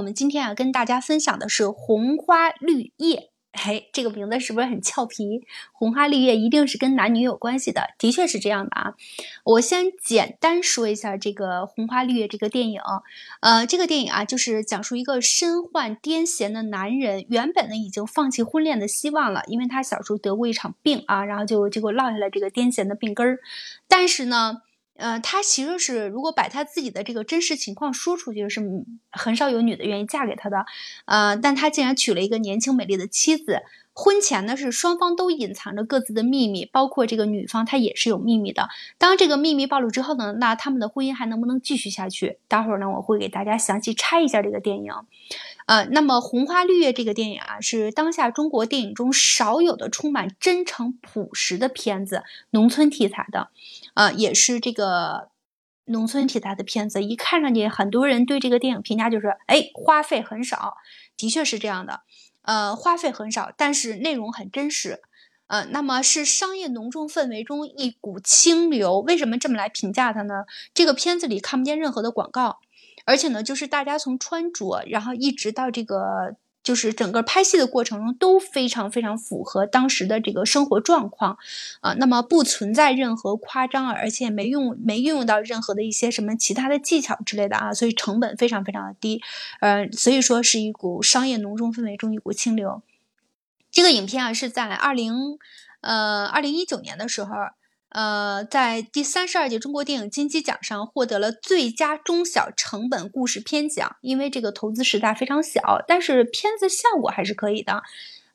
我们今天啊，跟大家分享的是红花绿叶。嘿，这个名字是不是很俏皮？红花绿叶一定是跟男女有关系的，的确是这样的啊。我先简单说一下这个红花绿叶这个电影。呃，这个电影啊，就是讲述一个身患癫痫的男人，原本呢已经放弃婚恋的希望了，因为他小时候得过一场病啊，然后就结果落下了这个癫痫的病根儿。但是呢。呃，他其实是如果把他自己的这个真实情况说出去，是很少有女的愿意嫁给他的。呃，但他竟然娶了一个年轻美丽的妻子。婚前呢是双方都隐藏着各自的秘密，包括这个女方她也是有秘密的。当这个秘密暴露之后呢，那他们的婚姻还能不能继续下去？待会儿呢我会给大家详细拆一下这个电影。呃，那么《红花绿叶》这个电影啊，是当下中国电影中少有的充满真诚朴实的片子，农村题材的，呃，也是这个农村题材的片子。一看上去，很多人对这个电影评价就是，哎，花费很少，的确是这样的，呃，花费很少，但是内容很真实，呃，那么是商业浓重氛围中一股清流。为什么这么来评价它呢？这个片子里看不见任何的广告。而且呢，就是大家从穿着，然后一直到这个，就是整个拍戏的过程中都非常非常符合当时的这个生活状况，啊，那么不存在任何夸张，而且没用没运用到任何的一些什么其他的技巧之类的啊，所以成本非常非常的低，呃，所以说是一股商业浓重氛围中一股清流。这个影片啊是在二零呃二零一九年的时候。呃，在第三十二届中国电影金鸡奖上获得了最佳中小成本故事片奖，因为这个投资实在非常小，但是片子效果还是可以的。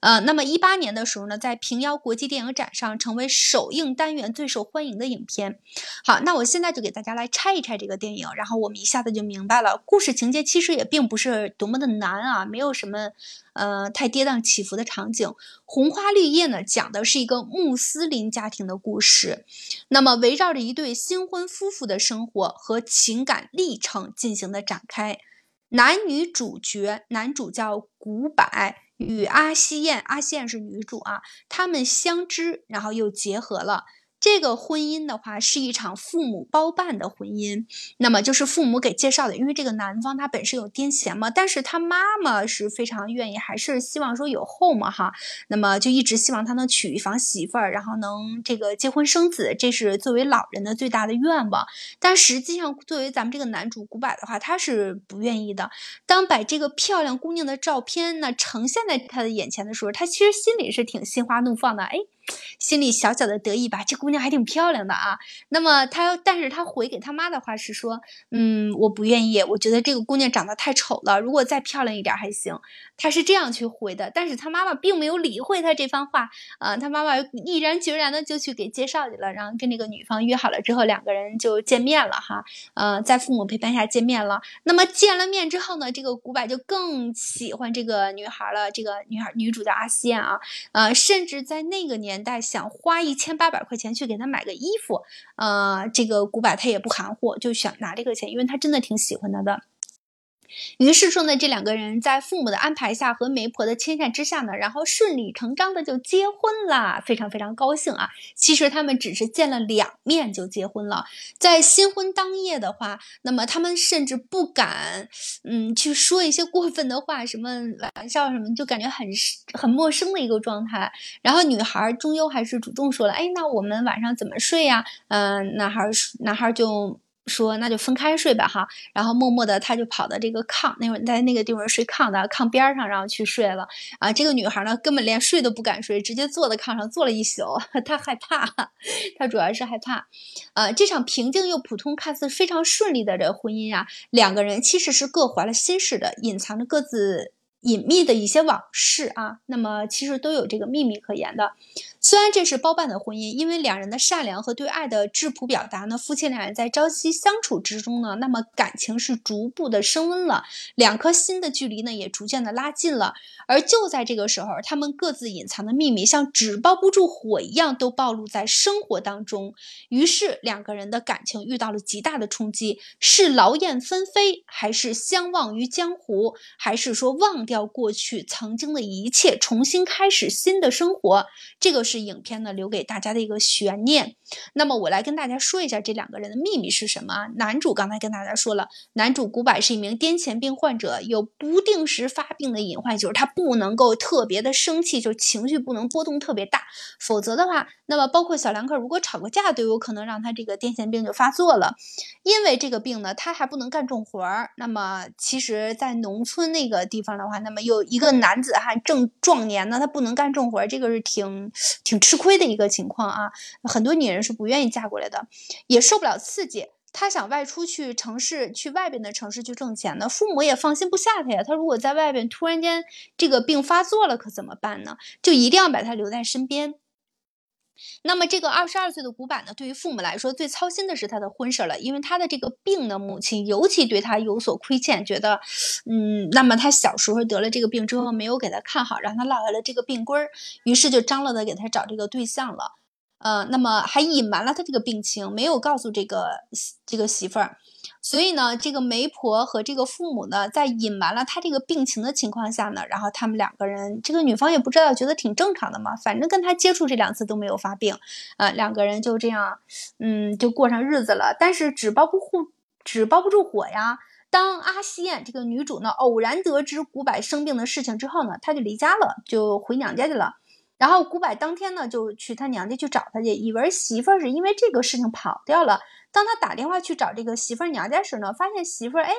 呃，那么一八年的时候呢，在平遥国际电影展上成为首映单元最受欢迎的影片。好，那我现在就给大家来拆一拆这个电影，然后我们一下子就明白了，故事情节其实也并不是多么的难啊，没有什么呃太跌宕起伏的场景。红花绿叶呢，讲的是一个穆斯林家庭的故事，那么围绕着一对新婚夫妇的生活和情感历程进行的展开。男女主角，男主叫古柏。与阿西燕，阿西燕是女主啊，他们相知，然后又结合了。这个婚姻的话是一场父母包办的婚姻，那么就是父母给介绍的，因为这个男方他本身有癫痫嘛，但是他妈妈是非常愿意，还是希望说有后嘛哈，那么就一直希望他能娶一房媳妇儿，然后能这个结婚生子，这是作为老人的最大的愿望。但实际上，作为咱们这个男主古柏的话，他是不愿意的。当把这个漂亮姑娘的照片呢呈现在他的眼前的时候，他其实心里是挺心花怒放的，哎。心里小小的得意吧，这姑娘还挺漂亮的啊。那么他，但是他回给他妈的话是说，嗯，我不愿意，我觉得这个姑娘长得太丑了，如果再漂亮一点还行。他是这样去回的，但是他妈妈并没有理会他这番话啊，他妈妈毅然决然的就去给介绍去了，然后跟那个女方约好了之后，两个人就见面了哈，呃，在父母陪伴下见面了。那么见了面之后呢，这个古柏就更喜欢这个女孩了，这个女孩女主叫阿西啊，呃，甚至在那个年。年代想花一千八百块钱去给他买个衣服，呃，这个古柏他也不含糊，就想拿这个钱，因为他真的挺喜欢他的。于是说呢，这两个人在父母的安排下和媒婆的牵线之下呢，然后顺理成章的就结婚了，非常非常高兴啊！其实他们只是见了两面就结婚了。在新婚当夜的话，那么他们甚至不敢，嗯，去说一些过分的话，什么玩笑什么，就感觉很很陌生的一个状态。然后女孩儿终究还是主动说了：“哎，那我们晚上怎么睡呀？”嗯，男孩儿男孩儿就。说那就分开睡吧哈，然后默默的他就跑到这个炕，那会儿在那个地方睡炕的炕边上，然后去睡了啊。这个女孩呢，根本连睡都不敢睡，直接坐在炕上坐了一宿，她害怕，她主要是害怕。呃，这场平静又普通、看似非常顺利的这婚姻啊，两个人其实是各怀了心事的，隐藏着各自。隐秘的一些往事啊，那么其实都有这个秘密可言的。虽然这是包办的婚姻，因为两人的善良和对爱的质朴表达呢，夫妻两人在朝夕相处之中呢，那么感情是逐步的升温了，两颗心的距离呢也逐渐的拉近了。而就在这个时候，他们各自隐藏的秘密像纸包不住火一样，都暴露在生活当中。于是两个人的感情遇到了极大的冲击：是劳燕分飞，还是相忘于江湖，还是说忘掉过去曾经的一切，重新开始新的生活？这个是。影片呢留给大家的一个悬念。那么我来跟大家说一下这两个人的秘密是什么。男主刚才跟大家说了，男主古柏是一名癫痫病患者，有不定时发病的隐患，就是他不能够特别的生气，就情绪不能波动特别大，否则的话，那么包括小两口如果吵个架都有可能让他这个癫痫病就发作了。因为这个病呢，他还不能干重活儿。那么其实，在农村那个地方的话，那么有一个男子汉正壮年呢，他不能干重活儿，这个是挺挺吃亏的一个情况啊。很多女人是不愿意嫁过来的，也受不了刺激。她想外出去城市，去外边的城市去挣钱呢，父母也放心不下她呀。她如果在外边突然间这个病发作了，可怎么办呢？就一定要把她留在身边。那么这个二十二岁的古柏呢，对于父母来说最操心的是他的婚事了，因为他的这个病呢，母亲尤其对他有所亏欠，觉得，嗯，那么他小时候得了这个病之后，没有给他看好，让他落下了这个病根儿，于是就张罗的给他找这个对象了。呃，那么还隐瞒了他这个病情，没有告诉这个这个媳妇儿，所以呢，这个媒婆和这个父母呢，在隐瞒了他这个病情的情况下呢，然后他们两个人，这个女方也不知道，觉得挺正常的嘛，反正跟他接触这两次都没有发病，啊，两个人就这样，嗯，就过上日子了。但是纸包不住纸包不住火呀，当阿西燕这个女主呢，偶然得知古柏生病的事情之后呢，她就离家了，就回娘家去了。然后古柏当天呢，就去他娘家去找他去，以为媳妇儿是因为这个事情跑掉了。当他打电话去找这个媳妇儿娘家时呢，发现媳妇儿哎，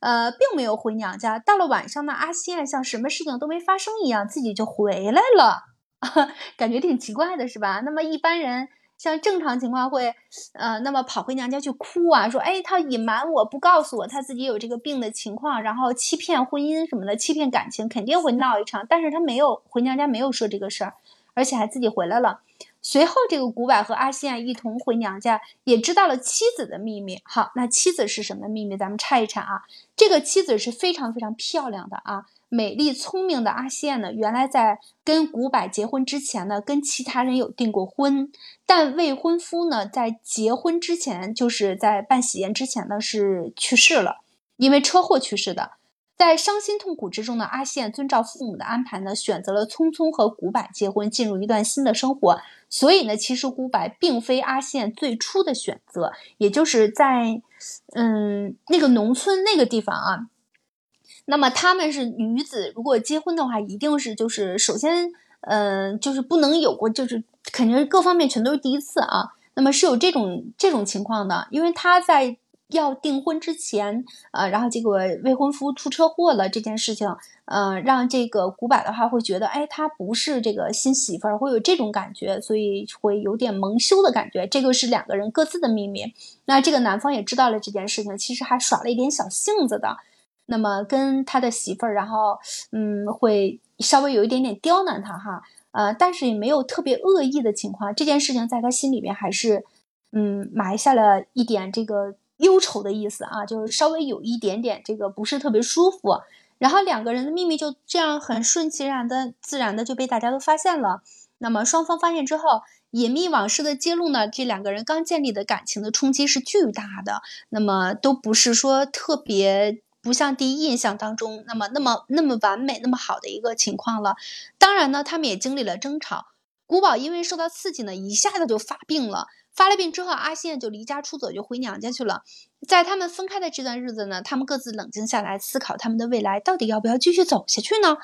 呃，并没有回娘家。到了晚上呢，阿西像什么事情都没发生一样，自己就回来了，感觉挺奇怪的是吧？那么一般人像正常情况会，呃，那么跑回娘家去哭啊，说哎，他隐瞒我不告诉我他自己有这个病的情况，然后欺骗婚姻什么的，欺骗感情，肯定会闹一场。但是他没有回娘家，没有说这个事儿。而且还自己回来了。随后，这个古柏和阿西亚一同回娘家，也知道了妻子的秘密。好，那妻子是什么秘密？咱们拆一拆啊。这个妻子是非常非常漂亮的啊，美丽聪明的阿西亚呢，原来在跟古柏结婚之前呢，跟其他人有订过婚，但未婚夫呢，在结婚之前，就是在办喜宴之前呢，是去世了，因为车祸去世的。在伤心痛苦之中呢，阿宪遵照父母的安排呢，选择了匆匆和古柏结婚，进入一段新的生活。所以呢，其实古柏并非阿宪最初的选择，也就是在，嗯，那个农村那个地方啊。那么他们是女子，如果结婚的话，一定是就是首先，嗯，就是不能有过，就是肯定各方面全都是第一次啊。那么是有这种这种情况的，因为他在。要订婚之前，呃，然后结果未婚夫出车祸了这件事情，呃，让这个古柏的话会觉得，哎，他不是这个新媳妇儿，会有这种感觉，所以会有点蒙羞的感觉。这个是两个人各自的秘密。那这个男方也知道了这件事情，其实还耍了一点小性子的，那么跟他的媳妇儿，然后嗯，会稍微有一点点刁难他哈，呃，但是也没有特别恶意的情况。这件事情在他心里面还是嗯埋下了一点这个。忧愁的意思啊，就是稍微有一点点这个不是特别舒服，然后两个人的秘密就这样很顺其然的、自然的就被大家都发现了。那么双方发现之后，隐秘往事的揭露呢，这两个人刚建立的感情的冲击是巨大的。那么都不是说特别不像第一印象当中那么那么那么完美、那么好的一个情况了。当然呢，他们也经历了争吵。古堡因为受到刺激呢，一下子就发病了。发了病之后，阿信就离家出走，就回娘家去了。在他们分开的这段日子呢，他们各自冷静下来，思考他们的未来到底要不要继续走下去呢？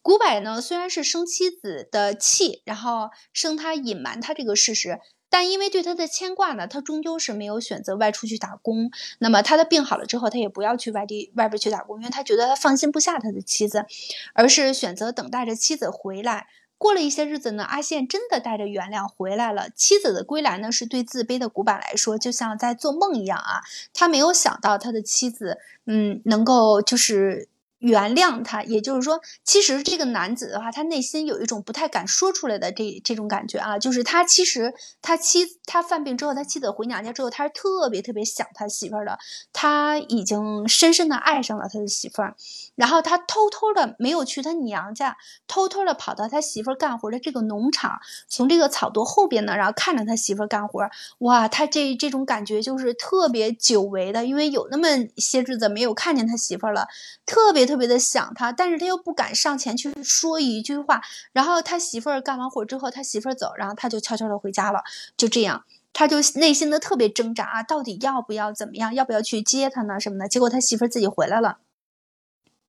古柏呢，虽然是生妻子的气，然后生他隐瞒他这个事实，但因为对他的牵挂呢，他终究是没有选择外出去打工。那么他的病好了之后，他也不要去外地外边去打工，因为他觉得他放心不下他的妻子，而是选择等待着妻子回来。过了一些日子呢，阿宪真的带着原谅回来了。妻子的归来呢，是对自卑的古板来说，就像在做梦一样啊。他没有想到他的妻子，嗯，能够就是。原谅他，也就是说，其实这个男子的话，他内心有一种不太敢说出来的这这种感觉啊，就是他其实他妻他犯病之后，他妻子回娘家之后，他是特别特别想他媳妇儿的，他已经深深的爱上了他的媳妇儿，然后他偷偷的没有去他娘家，偷偷的跑到他媳妇儿干活的这个农场，从这个草垛后边呢，然后看着他媳妇儿干活，哇，他这这种感觉就是特别久违的，因为有那么些日子没有看见他媳妇儿了，特别特。特别的想他，但是他又不敢上前去说一句话。然后他媳妇儿干完活之后，他媳妇儿走，然后他就悄悄的回家了。就这样，他就内心的特别挣扎啊，到底要不要怎么样，要不要去接他呢什么的。结果他媳妇儿自己回来了。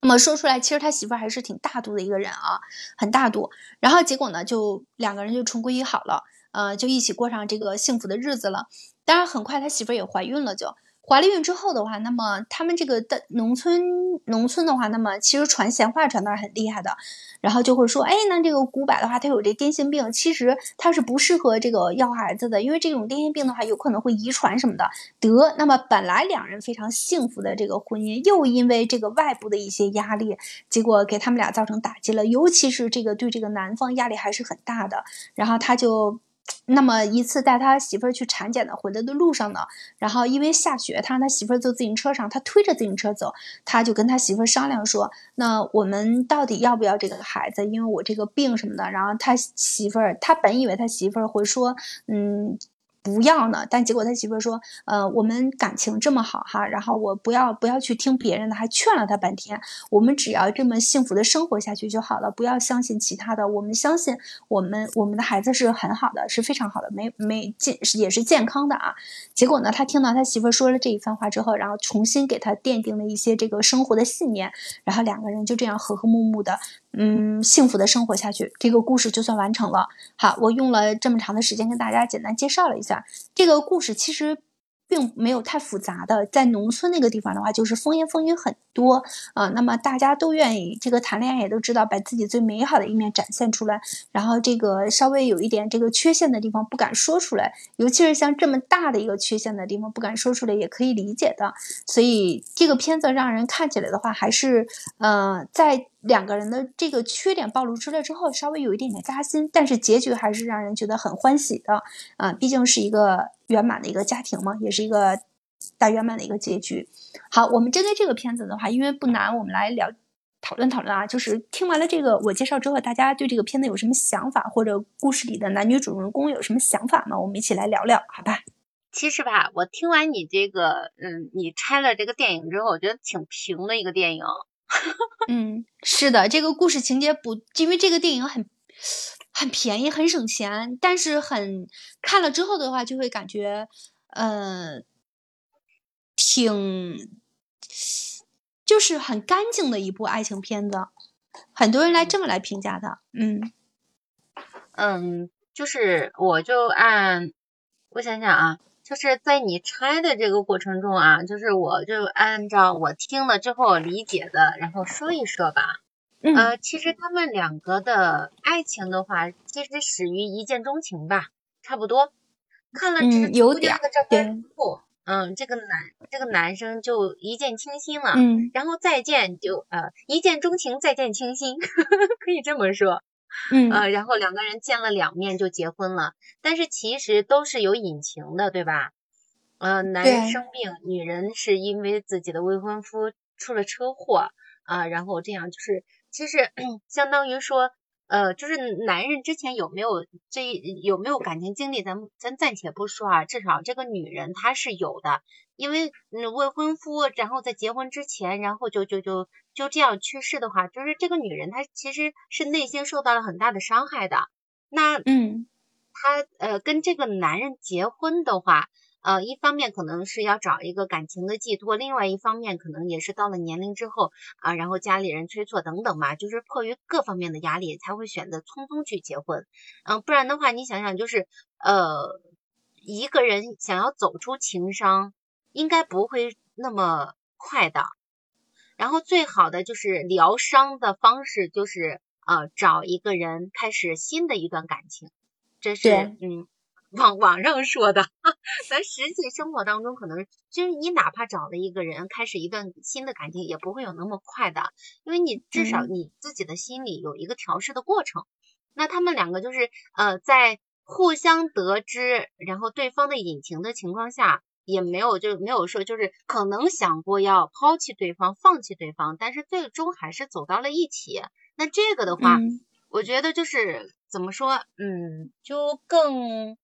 那么说出来，其实他媳妇儿还是挺大度的一个人啊，很大度。然后结果呢，就两个人就重归于好了，呃，就一起过上这个幸福的日子了。当然，很快他媳妇儿也怀孕了，就。怀了孕之后的话，那么他们这个的农村农村的话，那么其实传闲话传的很厉害的，然后就会说，哎，那这个古柏的话，它有这癫痫病，其实它是不适合这个要孩子的，因为这种癫痫病的话，有可能会遗传什么的。得，那么本来两人非常幸福的这个婚姻，又因为这个外部的一些压力，结果给他们俩造成打击了，尤其是这个对这个男方压力还是很大的，然后他就。那么一次带他媳妇儿去产检的回来的路上呢，然后因为下雪，他让他媳妇儿坐自行车上，他推着自行车走，他就跟他媳妇儿商量说：“那我们到底要不要这个孩子？因为我这个病什么的。”然后他媳妇儿，他本以为他媳妇儿会说：“嗯。”不要呢，但结果他媳妇说，呃，我们感情这么好哈，然后我不要不要去听别人的，还劝了他半天。我们只要这么幸福的生活下去就好了，不要相信其他的。我们相信我们我们的孩子是很好的，是非常好的，没没健也是健康的啊。结果呢，他听到他媳妇说了这一番话之后，然后重新给他奠定了一些这个生活的信念，然后两个人就这样和和睦睦的。嗯，幸福的生活下去，这个故事就算完成了。好，我用了这么长的时间跟大家简单介绍了一下这个故事，其实。并没有太复杂的，在农村那个地方的话，就是风言风语很多啊。那么大家都愿意这个谈恋爱，也都知道把自己最美好的一面展现出来。然后这个稍微有一点这个缺陷的地方不敢说出来，尤其是像这么大的一个缺陷的地方不敢说出来，也可以理解的。所以这个片子让人看起来的话，还是呃在。两个人的这个缺点暴露出来之后，稍微有一点点扎心，但是结局还是让人觉得很欢喜的啊！毕竟是一个圆满的一个家庭嘛，也是一个大圆满的一个结局。好，我们针对这个片子的话，因为不难，我们来聊讨论讨论啊。就是听完了这个我介绍之后，大家对这个片子有什么想法，或者故事里的男女主人公有什么想法吗？我们一起来聊聊，好吧？其实吧，我听完你这个，嗯，你拆了这个电影之后，我觉得挺平的一个电影。嗯，是的，这个故事情节不，因为这个电影很很便宜，很省钱，但是很看了之后的话，就会感觉，呃，挺就是很干净的一部爱情片子，很多人来这么来评价的，嗯嗯，就是我就按我想想啊。就是在你拆的这个过程中啊，就是我就按照我听了之后理解的，然后说一说吧。呃，其实他们两个的爱情的话，其实始于一见钟情吧，差不多。看了这有点个照片之后，嗯，这个男这个男生就一见倾心了，嗯，然后再见就呃一见钟情，再见倾心，可以这么说。嗯呃，然后两个人见了两面就结婚了，但是其实都是有隐情的，对吧？呃，男人生病，女人是因为自己的未婚夫出了车祸啊，然后这样就是，其实 相当于说。呃，就是男人之前有没有这有没有感情经历，咱咱暂且不说啊，至少这个女人她是有的，因为未婚夫，然后在结婚之前，然后就就就就这样去世的话，就是这个女人她其实是内心受到了很大的伤害的。那嗯，她呃跟这个男人结婚的话。呃，一方面可能是要找一个感情的寄托，另外一方面可能也是到了年龄之后啊，然后家里人催促等等嘛，就是迫于各方面的压力才会选择匆匆去结婚。嗯，不然的话，你想想，就是呃，一个人想要走出情伤，应该不会那么快的。然后最好的就是疗伤的方式，就是呃，找一个人开始新的一段感情。这是嗯。网网上说的，咱实际生活当中可能，就是你哪怕找了一个人，开始一段新的感情，也不会有那么快的，因为你至少你自己的心里有一个调试的过程。那他们两个就是呃，在互相得知，然后对方的隐情的情况下，也没有就没有说就是可能想过要抛弃对方、放弃对方，但是最终还是走到了一起。那这个的话，我觉得就是怎么说，嗯，就更。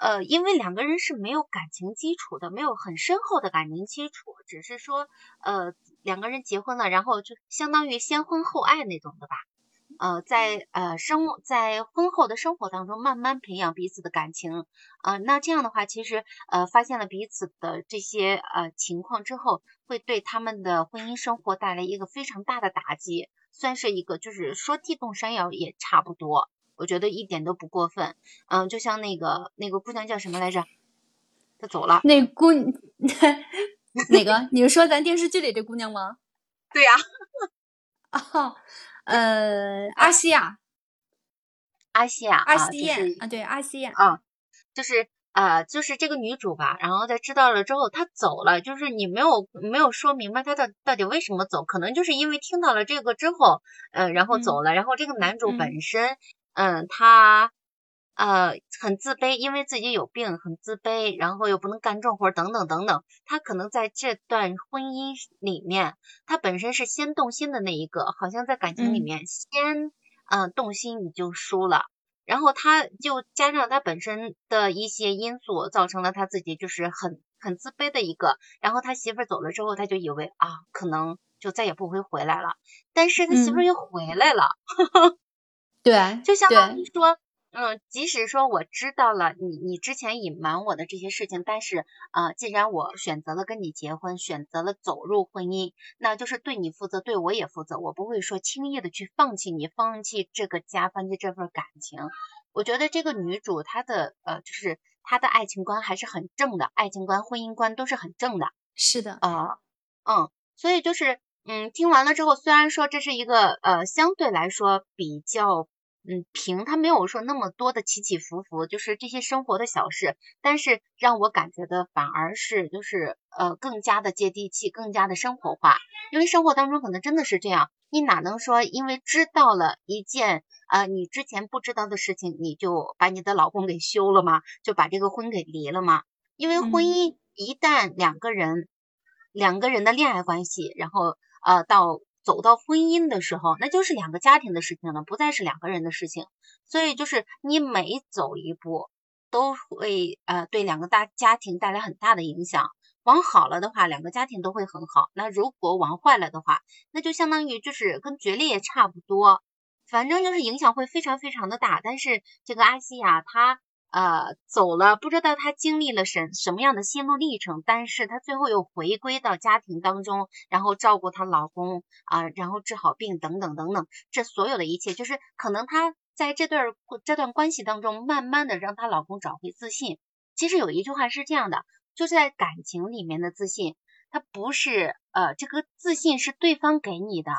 呃，因为两个人是没有感情基础的，没有很深厚的感情基础，只是说，呃，两个人结婚了，然后就相当于先婚后爱那种的吧。呃，在呃生在婚后的生活当中，慢慢培养彼此的感情，呃，那这样的话，其实呃发现了彼此的这些呃情况之后，会对他们的婚姻生活带来一个非常大的打击，算是一个就是说地动山摇也差不多，我觉得一点都不过分。嗯，就像那个那个姑娘叫什么来着？她走了。那姑哪个？你是说咱电视剧里这姑娘吗？对呀。哦。呃，阿西亚，阿西亚，阿西燕啊，对，阿西燕啊，就是呃，就是这个女主吧，然后在知道了之后，她走了，就是你没有没有说明白她到到底为什么走，可能就是因为听到了这个之后，呃，然后走了，然后这个男主本身，嗯，他。呃，很自卑，因为自己有病，很自卑，然后又不能干重活，等等等等。他可能在这段婚姻里面，他本身是先动心的那一个，好像在感情里面先嗯动心，你就输了。然后他就加上他本身的一些因素，造成了他自己就是很很自卑的一个。然后他媳妇走了之后，他就以为啊，可能就再也不会回来了。但是他媳妇又回来了，对，就相当于说。嗯，即使说我知道了你你之前隐瞒我的这些事情，但是啊，既然我选择了跟你结婚，选择了走入婚姻，那就是对你负责，对我也负责。我不会说轻易的去放弃你，放弃这个家，放弃这份感情。我觉得这个女主她的呃，就是她的爱情观还是很正的，爱情观、婚姻观都是很正的。是的啊，嗯，所以就是嗯，听完了之后，虽然说这是一个呃，相对来说比较。嗯，平它没有说那么多的起起伏伏，就是这些生活的小事，但是让我感觉的反而是就是呃更加的接地气，更加的生活化。因为生活当中可能真的是这样，你哪能说因为知道了一件呃你之前不知道的事情，你就把你的老公给休了吗？就把这个婚给离了吗？因为婚姻一旦两个人两个人的恋爱关系，然后呃到。走到婚姻的时候，那就是两个家庭的事情了，不再是两个人的事情。所以就是你每走一步，都会呃对两个大家庭带来很大的影响。往好了的话，两个家庭都会很好；那如果往坏了的话，那就相当于就是跟决裂也差不多。反正就是影响会非常非常的大。但是这个阿西亚她。呃，走了，不知道她经历了什什么样的心路历程，但是她最后又回归到家庭当中，然后照顾她老公啊，然后治好病等等等等，这所有的一切，就是可能她在这段这段关系当中，慢慢的让她老公找回自信。其实有一句话是这样的，就是在感情里面的自信，它不是呃这个自信是对方给你的，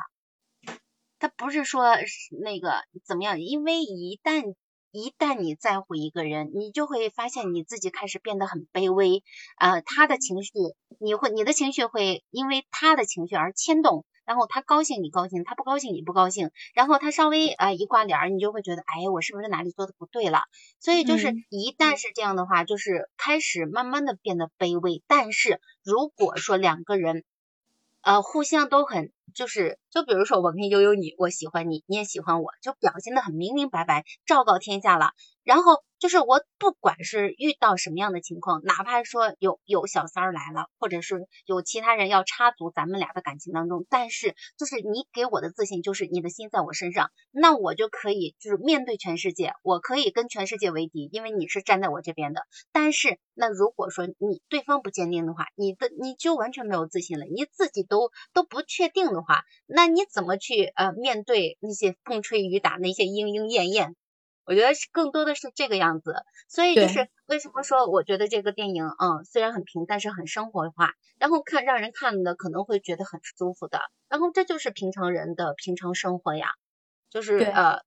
他不是说那个怎么样，因为一旦。一旦你在乎一个人，你就会发现你自己开始变得很卑微，呃，他的情绪，你会，你的情绪会因为他的情绪而牵动，然后他高兴你高兴，他不高兴你不高兴，然后他稍微呃一挂脸，你就会觉得，哎，我是不是哪里做的不对了？所以就是一旦是这样的话，就是开始慢慢的变得卑微。但是如果说两个人，呃，互相都很。就是，就比如说我跟悠悠你，我喜欢你，你也喜欢我，就表现的很明明白白，昭告天下了。然后就是我不管是遇到什么样的情况，哪怕说有有小三儿来了，或者是有其他人要插足咱们俩的感情当中，但是就是你给我的自信，就是你的心在我身上，那我就可以就是面对全世界，我可以跟全世界为敌，因为你是站在我这边的。但是那如果说你对方不坚定的话，你的你就完全没有自信了，你自己都都不确定的话，那你怎么去呃面对那些风吹雨打那些莺莺燕燕？我觉得是更多的是这个样子，所以就是为什么说我觉得这个电影，嗯，虽然很平，但是很生活化，然后看让人看的可能会觉得很舒服的，然后这就是平常人的平常生活呀，就是呃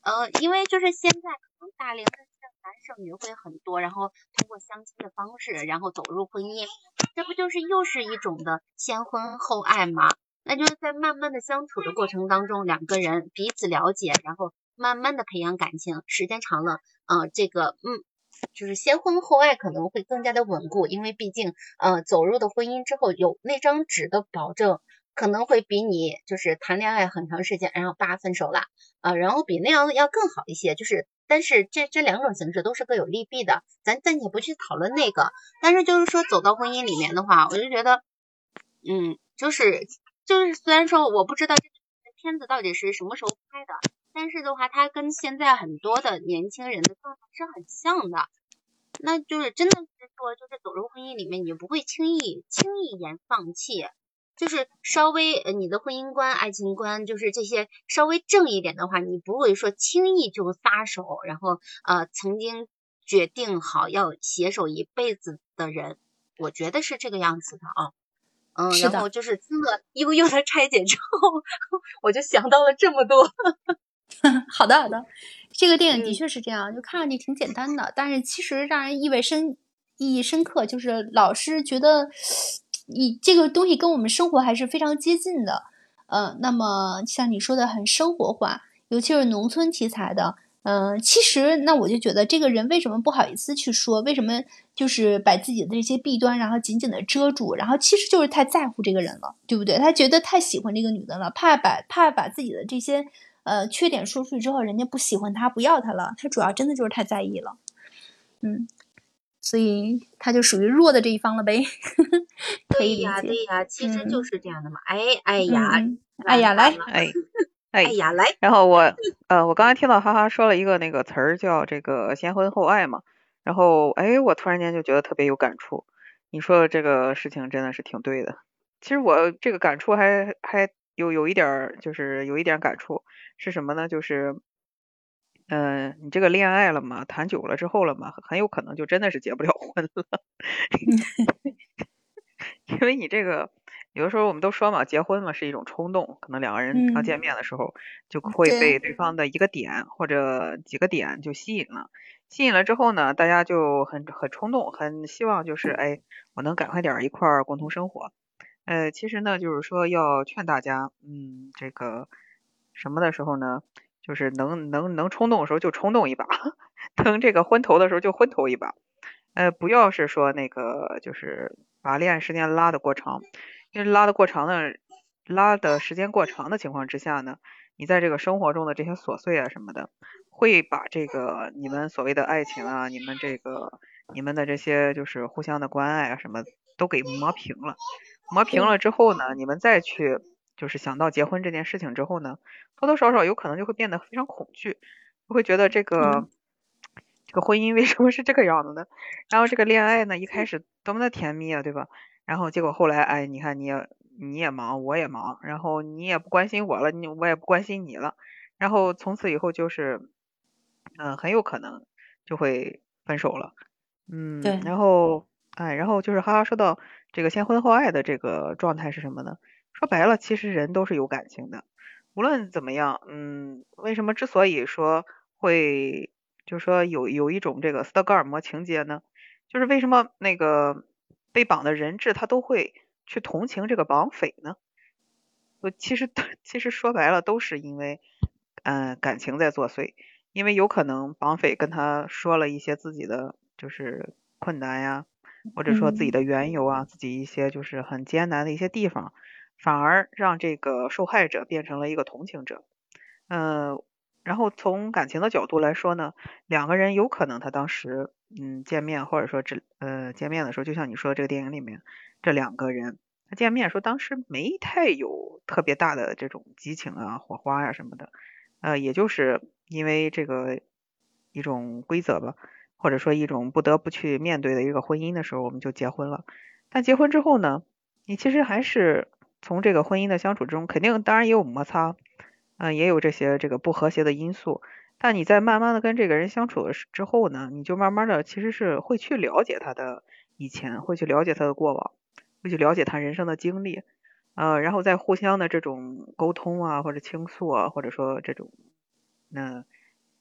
呃，因为就是现在可能大龄的剩男剩女会很多，然后通过相亲的方式，然后走入婚姻，这不就是又是一种的先婚后爱吗？那就是在慢慢的相处的过程当中，两个人彼此了解，然后。慢慢的培养感情，时间长了，呃，这个，嗯，就是先婚后爱可能会更加的稳固，因为毕竟，呃，走入的婚姻之后有那张纸的保证，可能会比你就是谈恋爱很长时间，然后叭分手了，呃，然后比那样要更好一些。就是，但是这这两种形式都是各有利弊的，咱暂且不去讨论那个。但是就是说走到婚姻里面的话，我就觉得，嗯，就是。就是虽然说我不知道这个片子到底是什么时候拍的，但是的话，它跟现在很多的年轻人的状态是很像的。那就是真的是说，就是走入婚姻里面，你不会轻易轻易言放弃，就是稍微你的婚姻观、爱情观，就是这些稍微正一点的话，你不会说轻易就撒手，然后呃曾经决定好要携手一辈子的人，我觉得是这个样子的啊。嗯，然后就是听了悠悠的拆解之后，我就想到了这么多。好的，好的。这个电影的确是这样，就看上去挺简单的，但是其实让人意味深、意义深刻。就是老师觉得，你这个东西跟我们生活还是非常接近的。呃，那么像你说的很生活化，尤其是农村题材的，嗯，其实那我就觉得这个人为什么不好意思去说？为什么就是把自己的这些弊端，然后紧紧的遮住？然后其实就是太在乎这个人了，对不对？他觉得太喜欢这个女的了，怕把怕把自己的这些。呃，缺点说出去之后，人家不喜欢他，不要他了。他主要真的就是太在意了，嗯，所以他就属于弱的这一方了呗。对呀，对呀，其实就是这样的嘛。哎，哎呀，哎呀，来，哎，哎呀，来。然后我，呃，我刚才听到哈哈说了一个那个词儿，叫这个先婚后爱嘛。然后，哎，我突然间就觉得特别有感触。你说的这个事情真的是挺对的。其实我这个感触还还有有一点儿，就是有一点感触。是什么呢？就是，嗯，你这个恋爱了嘛，谈久了之后了嘛，很有可能就真的是结不了婚了，因为你这个有的时候我们都说嘛，结婚嘛是一种冲动，可能两个人刚见面的时候就会被对方的一个点或者几个点就吸引了，吸引了之后呢，大家就很很冲动，很希望就是哎，我能赶快点一块儿共同生活，呃，其实呢就是说要劝大家，嗯，这个。什么的时候呢？就是能能能冲动的时候就冲动一把，等这个昏头的时候就昏头一把。呃，不要是说那个就是把恋爱时间拉得过长，因为拉的过长的，拉的时间过长的情况之下呢，你在这个生活中的这些琐碎啊什么的，会把这个你们所谓的爱情啊，你们这个你们的这些就是互相的关爱啊什么都给磨平了。磨平了之后呢，你们再去。就是想到结婚这件事情之后呢，多多少少有可能就会变得非常恐惧，就会觉得这个这个婚姻为什么是这个样子的？然后这个恋爱呢，一开始多么的甜蜜啊，对吧？然后结果后来，哎，你看你也你也忙，我也忙，然后你也不关心我了，你我也不关心你了，然后从此以后就是，嗯，很有可能就会分手了，嗯，对，然后哎，然后就是哈哈说到这个先婚后爱的这个状态是什么呢？说白了，其实人都是有感情的。无论怎么样，嗯，为什么之所以说会，就是说有有一种这个斯德哥尔摩情节呢？就是为什么那个被绑的人质他都会去同情这个绑匪呢？我其实其实说白了，都是因为嗯感情在作祟。因为有可能绑匪跟他说了一些自己的就是困难呀，或者说自己的缘由啊，自己一些就是很艰难的一些地方。反而让这个受害者变成了一个同情者，嗯，然后从感情的角度来说呢，两个人有可能他当时嗯见面或者说这呃见面的时候，就像你说这个电影里面这两个人他见面说当时没太有特别大的这种激情啊火花呀什么的，呃，也就是因为这个一种规则吧，或者说一种不得不去面对的一个婚姻的时候，我们就结婚了。但结婚之后呢，你其实还是。从这个婚姻的相处之中，肯定当然也有摩擦，嗯，也有这些这个不和谐的因素。但你在慢慢的跟这个人相处的之后呢，你就慢慢的其实是会去了解他的以前，会去了解他的过往，会去了解他人生的经历，呃，然后在互相的这种沟通啊，或者倾诉啊，或者说这种那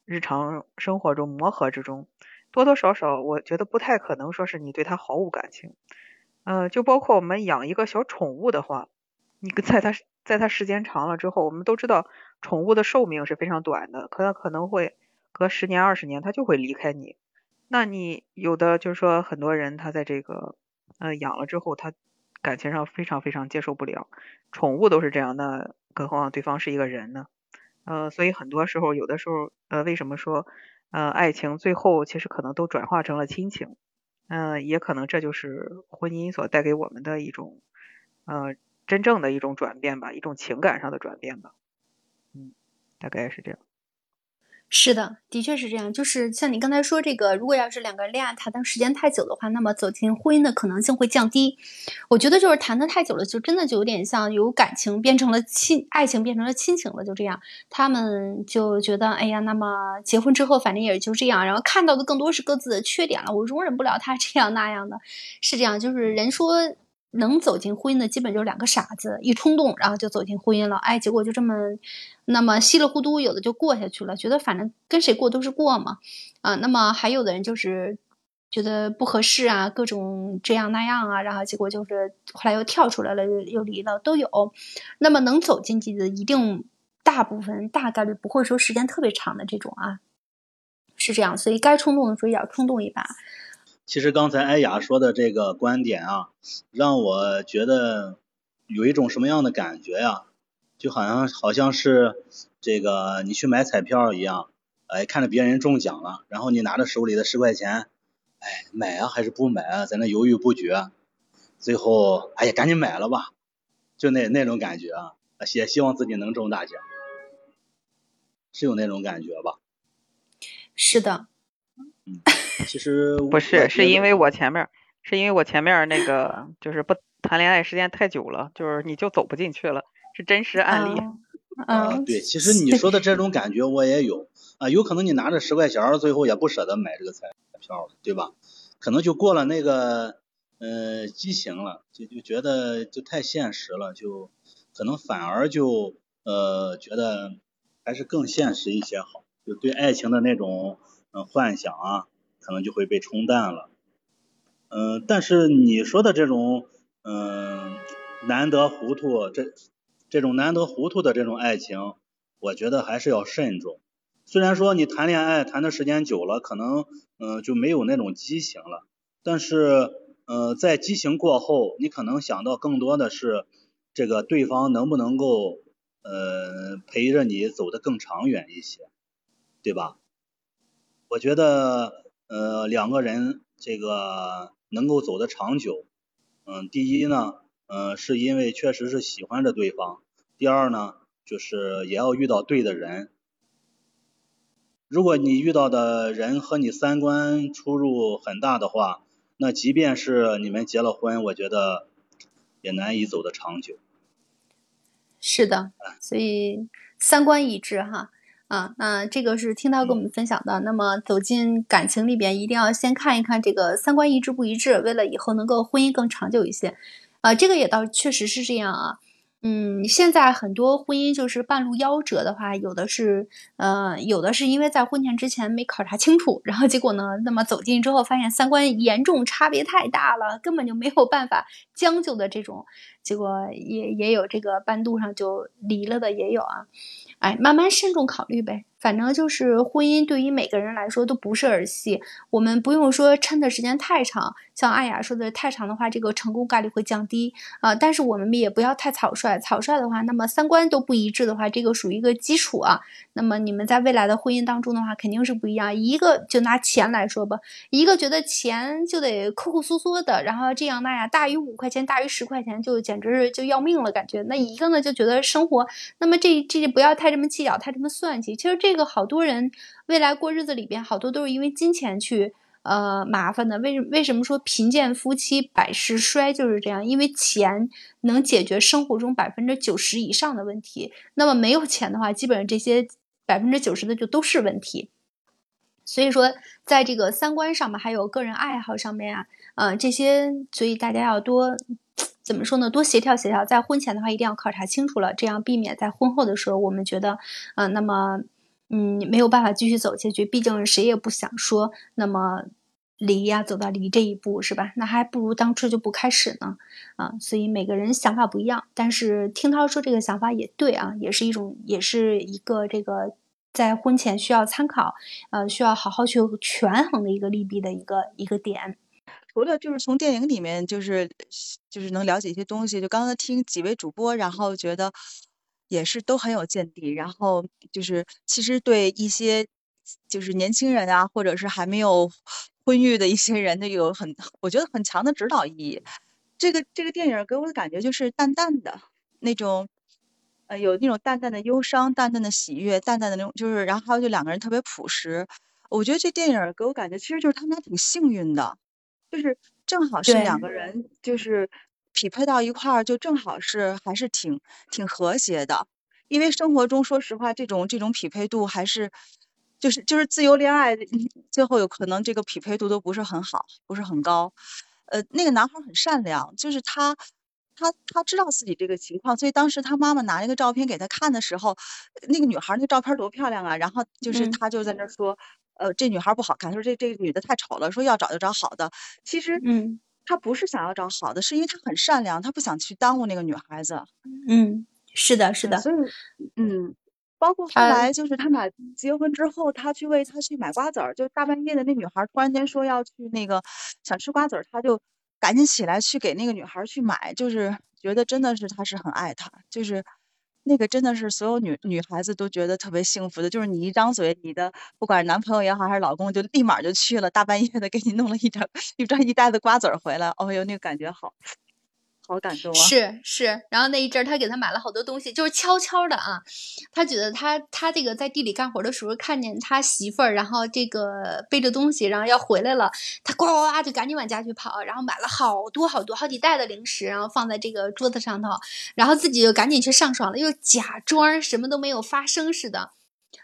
日常生活中磨合之中，多多少少我觉得不太可能说是你对他毫无感情，呃，就包括我们养一个小宠物的话。你跟在它在它时间长了之后，我们都知道宠物的寿命是非常短的，可能可能会隔十年二十年它就会离开你。那你有的就是说很多人他在这个呃养了之后，他感情上非常非常接受不了，宠物都是这样，那更何况对方是一个人呢？呃，所以很多时候有的时候呃为什么说呃爱情最后其实可能都转化成了亲情？嗯，也可能这就是婚姻所带给我们的一种呃。真正的一种转变吧，一种情感上的转变吧。大概是这样。是的，的确是这样。就是像你刚才说这个，如果要是两个人恋爱谈的时间太久的话，那么走进婚姻的可能性会降低。我觉得就是谈的太久了，就真的就有点像由感情变成了亲，爱情变成了亲情了，就这样。他们就觉得，哎呀，那么结婚之后反正也就这样，然后看到的更多是各自的缺点了。我容忍不了他这样那样的，是这样。就是人说。能走进婚姻的基本就是两个傻子，一冲动然后就走进婚姻了，哎，结果就这么那么稀里糊涂，有的就过下去了，觉得反正跟谁过都是过嘛，啊，那么还有的人就是觉得不合适啊，各种这样那样啊，然后结果就是后来又跳出来了，又离了，都有。那么能走进去的，一定大部分大概率不会说时间特别长的这种啊，是这样，所以该冲动的时候也要冲动一把。其实刚才艾雅说的这个观点啊，让我觉得有一种什么样的感觉呀？就好像好像是这个你去买彩票一样，哎，看着别人中奖了，然后你拿着手里的十块钱，哎，买啊还是不买啊，在那犹豫不决，最后哎呀赶紧买了吧，就那那种感觉啊，也希望自己能中大奖，是有那种感觉吧？是的。嗯。其实不是，是因为我前面，是因为我前面那个就是不谈恋爱时间太久了，就是你就走不进去了，是真实案例。啊，对，其实你说的这种感觉我也有啊，有可能你拿着十块钱，最后也不舍得买这个彩票了，对吧？可能就过了那个呃激情了，就就觉得就太现实了，就可能反而就呃觉得还是更现实一些好，就对爱情的那种嗯幻想啊。可能就会被冲淡了，嗯，但是你说的这种，嗯，难得糊涂，这这种难得糊涂的这种爱情，我觉得还是要慎重。虽然说你谈恋爱谈的时间久了，可能嗯就没有那种激情了，但是呃在激情过后，你可能想到更多的是这个对方能不能够呃陪着你走得更长远一些，对吧？我觉得。呃，两个人这个能够走得长久，嗯，第一呢，嗯，是因为确实是喜欢着对方；第二呢，就是也要遇到对的人。如果你遇到的人和你三观出入很大的话，那即便是你们结了婚，我觉得也难以走得长久。是的，所以三观一致哈。啊，那这个是听到跟我们分享的。那么走进感情里边，一定要先看一看这个三观一致不一致，为了以后能够婚姻更长久一些。啊，这个也倒确实是这样啊。嗯，现在很多婚姻就是半路夭折的话，有的是，呃，有的是因为在婚前之前没考察清楚，然后结果呢，那么走进之后发现三观严重差别太大了，根本就没有办法将就的这种，结果也也有这个半路上就离了的也有啊。哎，慢慢慎重考虑呗。反正就是婚姻对于每个人来说都不是儿戏，我们不用说撑的时间太长。像艾雅说的，太长的话，这个成功概率会降低啊。但是我们也不要太草率，草率的话，那么三观都不一致的话，这个属于一个基础啊。那么你们在未来的婚姻当中的话，肯定是不一样。一个就拿钱来说吧，一个觉得钱就得抠抠缩缩的，然后这样那样，大于五块钱，大于十块钱就简直是就要命了感觉。那一个呢就觉得生活，那么这这不要太这么计较，太这么算计。其实这个这个好多人未来过日子里边，好多都是因为金钱去呃麻烦的。为什为什么说贫贱夫妻百事衰就是这样？因为钱能解决生活中百分之九十以上的问题。那么没有钱的话，基本上这些。百分之九十的就都是问题，所以说在这个三观上面，还有个人爱好上面啊，呃，这些，所以大家要多怎么说呢？多协调协调，在婚前的话一定要考察清楚了，这样避免在婚后的时候，我们觉得，呃，那么，嗯，没有办法继续走下去。毕竟谁也不想说，那么。离呀，走到离这一步是吧？那还不如当初就不开始呢，啊！所以每个人想法不一样，但是听他说这个想法也对啊，也是一种，也是一个这个在婚前需要参考，呃，需要好好去权衡的一个利弊的一个一个点。除了就是从电影里面就是就是能了解一些东西，就刚才听几位主播，然后觉得也是都很有见地，然后就是其实对一些就是年轻人啊，或者是还没有。婚育的一些人，的有很，我觉得很强的指导意义。这个这个电影给我的感觉就是淡淡的那种，呃，有那种淡淡的忧伤、淡淡的喜悦、淡淡的那种，就是然后还有就两个人特别朴实。我觉得这电影给我感觉其实就是他们俩挺幸运的，就是正好是两个人就是匹配到一块儿，就正好是还是挺挺和谐的。因为生活中说实话，这种这种匹配度还是就是就是自由恋爱，嗯最后有可能这个匹配度都不是很好，不是很高。呃，那个男孩儿很善良，就是他，他他知道自己这个情况，所以当时他妈妈拿那个照片给他看的时候，那个女孩儿那照片多漂亮啊，然后就是嗯他就在那儿说，呃，这女孩儿不好看，说这这个女的太丑了，说要找就找好的。其实嗯他不是想要找好的，是因为他很善良，他不想去耽误那个女孩子。嗯，是的，是的，嗯所以，嗯，包括后来就是他们俩结婚之后，他去为他去买瓜子儿，就大半夜的那女孩儿突然间说要去那个想吃瓜子儿，他就赶紧起来去给那个女孩儿去买，就是觉得真的是他是很爱她，就是那个真的是所有女女孩子都觉得特别幸福的，就是你一张嘴，你的不管是男朋友也好还是老公，就立马就去了，大半夜的给你弄了一张一张一袋子瓜子儿回来，哦哟，那个感觉好。好感动啊！是是，然后那一阵儿他给他买了好多东西，就是悄悄的啊。他觉得他他这个在地里干活的时候，看见他媳妇儿，然后这个背着东西，然后要回来了，他呱呱呱就赶紧往家去跑，然后买了好多好多好几袋的零食，然后放在这个桌子上头，然后自己就赶紧去上床了，又假装什么都没有发生似的。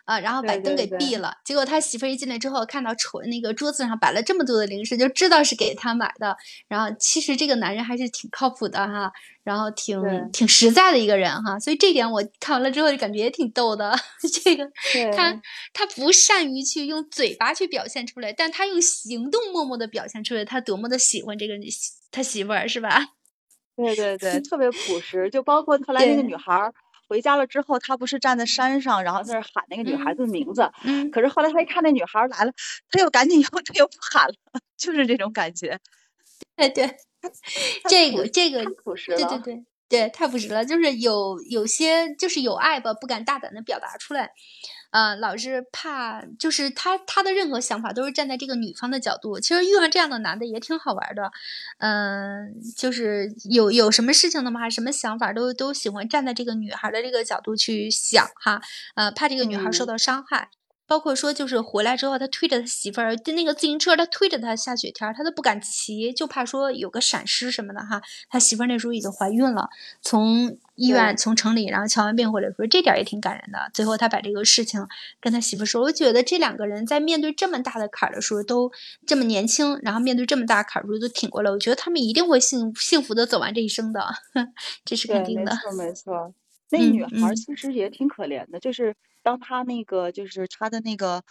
啊，然后把灯给对对对闭了。结果他媳妇儿一进来之后，看到桌那个桌子上摆了这么多的零食，就知道是给他买的。然后其实这个男人还是挺靠谱的哈，然后挺挺实在的一个人哈。所以这点我看完了之后就感觉也挺逗的。这个他他不善于去用嘴巴去表现出来，但他用行动默默的表现出来他多么的喜欢这个媳他媳妇儿，是吧？对对对，特别朴实，就包括后来那个女孩儿回家了之后，他不是站在山上，然后在那喊那个女孩嗯子的名字，嗯，可是后来他一看那女孩儿来了，他又赶紧又他 又不喊了，就是这种感觉。对对，这个这个太朴实了。对对对对，太朴实了，就是有有些就是有爱吧，不敢大胆的表达出来，呃，老是怕，就是他他的任何想法都是站在这个女方的角度。其实遇上这样的男的也挺好玩的，嗯、就是有有什么事情的话，什么想法都都喜欢站在这个女孩的这个角度去想哈，呃，怕这个女孩受嗯到伤害。包括说，就是回来之后，他推着他媳妇儿，就那个自行车，他推着他下雪天儿，他都不敢骑，就怕说有个闪失什么的哈。他媳妇儿那时候已经怀孕了，从医院从城里然后瞧完病回来说，这点儿也挺感人的。最后他把这个事情跟他媳妇说，我觉得这两个人在面对这么大的坎儿的时候，都这么年轻，然后面对这么大坎儿的时候都挺过来，我觉得他们一定会幸幸福的走完这一生的，这是肯，定的。没错没错。那嗯女孩其实也挺可怜的，就是当他那个就是他的那个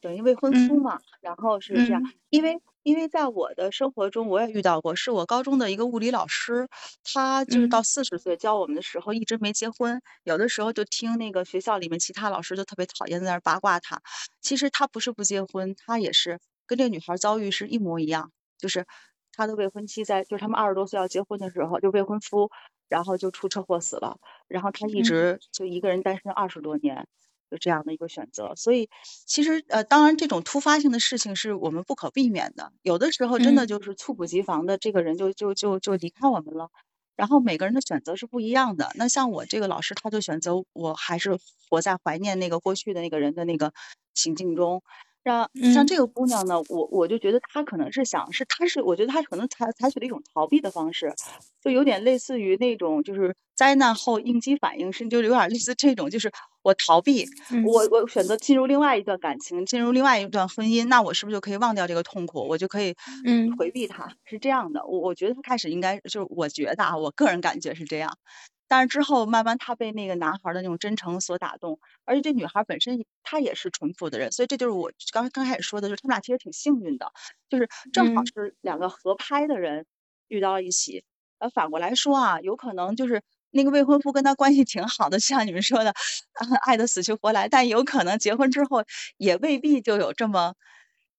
等于未婚夫嗯嘛，然后是这样，嗯。因为因为在我的生活中我也遇到过，是我高中的一个物理老师，他就是到嗯。四十岁教我们的时候一直没结婚，有的时候就听那个学校里面其他老师就特别讨厌在那八卦他，其实他不是不结婚，他也是跟这个女孩儿遭遇是一模一样，就是他的未婚妻在就是他们二十多岁要结婚的时候，就未婚夫。然后就出车祸死了，然后他一嗯。直就一个人单身二十多年，就这样的一个选择。所以其实呃，当然这种突发性的事情是我们不可避免的，有的时候真的嗯就是猝不及防的，这个人就就就就离开我们了。然后每个人的选择是不一样的。那像我这个老师，他就选择我还是活在怀念那个过去的那个人的那个情境中。让像嗯这个姑娘呢，我我就觉得她可能是想是她是我觉得她可能采采取了一种逃避的方式，就有点类似于那种就是灾难后应激反应，甚至有点类似这种，就是我逃避，嗯我我选择进入另外一段感情，进入另外一段婚姻，那我是不是就可以忘掉这个痛苦，我就可以嗯回避它？是这样的，我我觉得他开始应该就是我觉得啊，我个人感觉是这样。但是之后慢慢他被那个男孩儿的那种真诚所打动，而且这女孩儿本身她也是淳朴的人，所以这就是我刚刚开始说的，就是他们俩其实挺幸运的，就是正好嗯是两个合拍的人遇到了一起。呃，反过来说啊，有可能就是那个未婚夫跟他关系挺好的，就像你们说的，啊爱的死去活来，但有可能结婚之后也未必就有这么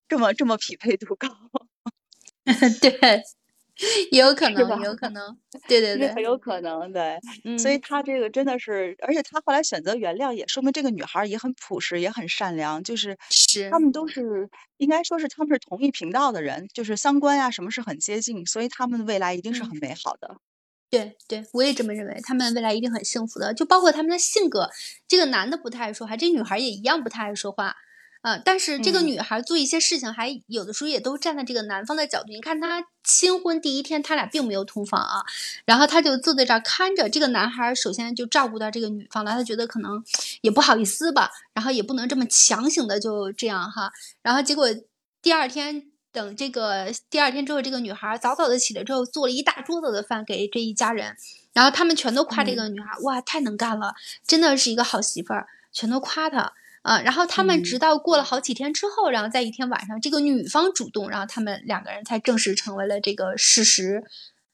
这么这么匹配度高。对也有可能，吧有可能，对对对，很有可能，对。所以嗯，他这个真的是，而且他后来选择原谅，也说明这个女孩儿也很朴实，也很善良。就是他是，们都是应该说是他们是同一频道的人，就是三观呀什么是很接近，所以他们的未来一定是嗯。很美好的。对对，我也这么认为，他们未来一定很幸福的。就包括他们的性格，这个男的不太爱说话，这女孩也一样不太爱说话。呃，但是这个嗯女孩做一些事情，还有的时候也都站在这个男方的角度。你看他新婚第一天，他俩并没有同房啊，然后他就坐在这儿看着这个男孩，首先就照顾到这个女方了，他觉得可能也不好意思吧，然后也不能这么强行的就这样哈，然后结果第二天。等这个第二天之后，这个女孩早早的起来之后，做了一大桌子的饭给这一家人，然后他们全都夸这嗯个女孩，哇，太能干了，真的是一个好媳妇儿，全都夸她。啊，然后他们直嗯到过了好几天之后，然后在一天晚上，这个女方主动，然后他们两个人才正式成为了这个事实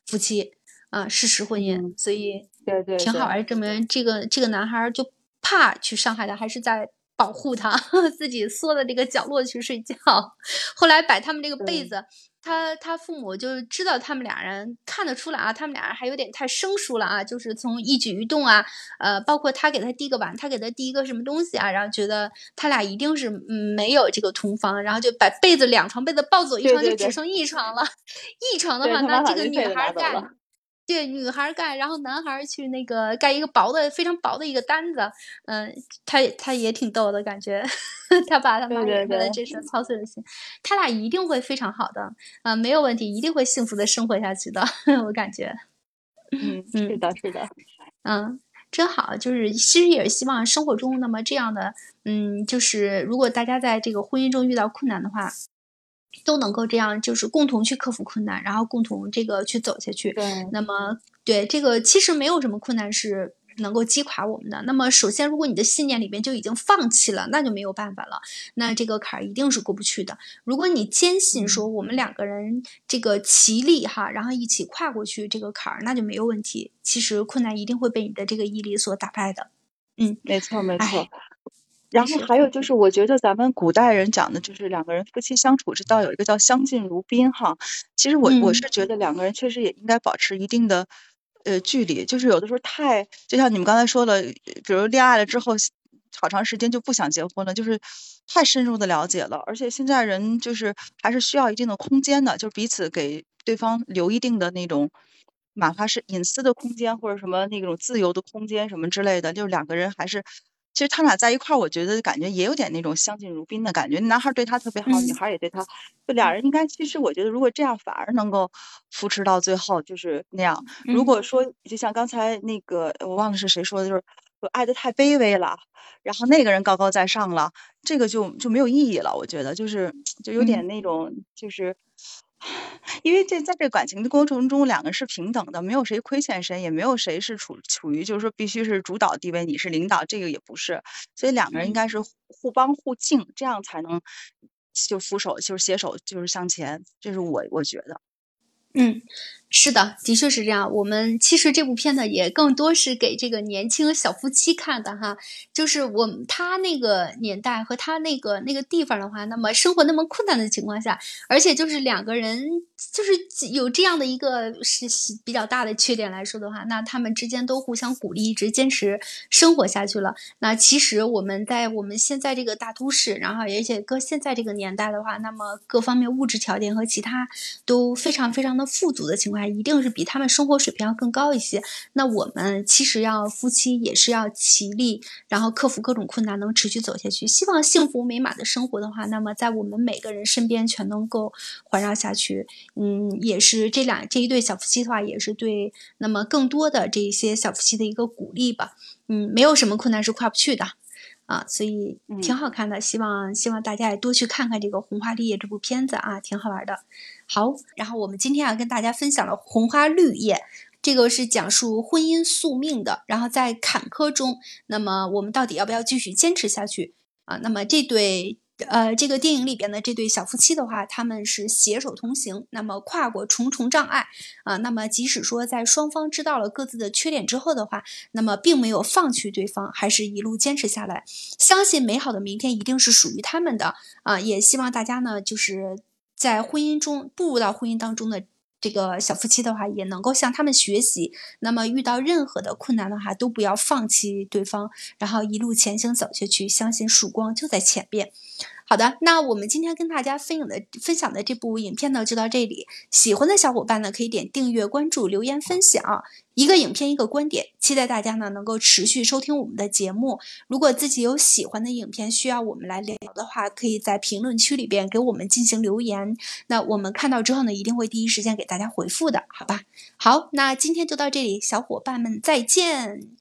夫妻，啊，事实婚姻，嗯，所以对对对，挺好玩。证明这个这个男孩儿就怕去伤害她，还是在保护她，自己缩在这个角落去睡觉。后来摆他们这个被，子，他他父母就知道他们俩人看得出来啊，他们俩人还有点太生疏了啊，就是从一举一动啊，呃，包括他给他递个碗，他给他递一个什么东西啊，然后觉得他俩一定是嗯没有这个同房，然后就把被子两床被子抱走一床，就只剩一床了。一床的，话，那这个女孩儿盖。对，女孩儿盖，然后男孩儿去那个盖一个薄的、非常薄的一个单子，嗯、他他也挺逗的感觉，他爸他妈也对对，说的这。是操碎了心，他俩一定会非常好的，啊、没有问题，一定会幸福的生活下去的，我感觉，嗯，是嗯的，是的，嗯，真好，就是其实也是希望生活中那么这样的，嗯，就是如果大家在这个婚姻中遇到困难的话，都能够这样，就是共同去克服困难，然后共同这个去走下去。对，那么，对这个其实没有什么困难是能够击垮我们的。那么，首先，如果你的信念里边就已经放弃了，那就没有办法了，那这个坎儿一定是过不去的。如果你坚信说嗯，我们两个人这个齐力哈，然后一起跨过去这个坎儿，那就没有问题。其实困难一定会被你的这个毅力所打败的。嗯，没错没错。哎，然后，还有就是，我觉得咱们古代人讲的就是两个人夫妻相处之道，有一个叫相敬如宾哈。其实我我嗯是觉得两个人确实也应该保持一定的呃距离，就是有的时候太，就像你们刚才说的，比如恋爱了之后，好长时间就不想结婚了，就是太深入的了解了，而且现在人就是还是需要一定的空间的，就是彼此给对方留一定的那种。哪怕是隐私的空间，或者什么那种自由的空间什么之类的，就是两个人还是，其实他俩在一块儿，我觉得感觉也有点那种相敬如宾的感觉。男孩儿对她特别好，女嗯孩儿也对他，就俩人应该，其实我觉得如果这样反而能够扶持到最后，就是那样。如嗯果说就像刚才那个我忘了是谁说的，就是说爱的太卑微了，然后那个人高高在上了，这个就就没有意义了。我觉得就是就有点嗯那种就是。因为这在这感情的过程中，两个人是平等的，没有谁亏欠谁，也没有谁是处处于就是说必须是主导地位，你是领导，这个也不是，所以两个人应嗯。该是互互帮互敬，这样才能就扶手就是携手就是向前，这是我我觉得。嗯，是的，的确是这样。我们其实这部片呢，也更多是给这个年轻小夫妻看的哈。就是我他那个年代和他那个那个地方的话，那么生活那么困难的情况下，而且就是两个人就是有这样的一个是比较大的缺点来说的话，那他们之间都互相鼓励，一直坚持生活下去了。那其实我们在我们现在这个大都市，然后而且搁现在这个年代的话，那么各方面物质条件和其他都非常非常的富足的情况下一定是比他们生活水平要更高一些。那我们其实要夫妻也是要齐力，然后克服各种困难，能持续走下去。希望幸福美满的生活的话，那么在我们每个人身边全能够环绕下去。嗯，也是这两这一对小夫妻的话，也是对那么更多的这一些小夫妻的一个鼓励吧。嗯，没有什么困难是跨不去的。啊，所以挺嗯好看的，希望希望大家也多去看看这个《红花绿叶》这部片子啊，挺好玩的。好，然后我们今天要跟大家分享了《红花绿叶》，这个是讲述婚姻宿命的。然后在坎坷中，那么我们到底要不要继续坚持下去啊？那么这对呃这个电影里边的这对小夫妻的话，他们是携手同行，那么跨过重重障碍啊。那么即使说在双方知道了各自的缺点之后的话，那么并没有放弃对方，还是一路坚持下来，相信美好的明天一定是属于他们的啊！也希望大家呢，就是在婚姻中步入到婚姻当中的这个小夫妻的话，也能够向他们学习。那么遇到任何的困难的话，都不要放弃对方，然后一路前行走下去，相信曙光就在前边。好的，那我们今天跟大家分享的分享的这部影片呢，就到这里。喜欢的小伙伴呢，可以点订阅、关注、留言、分享。一个影片一个观点，期待大家呢能够持续收听我们的节目。如果自己有喜欢的影片需要我们来聊的话，可以在评论区里边给我们进行留言。那我们看到之后呢，一定会第一时间给大家回复的，好吧？好，那今天就到这里，小伙伴们再见。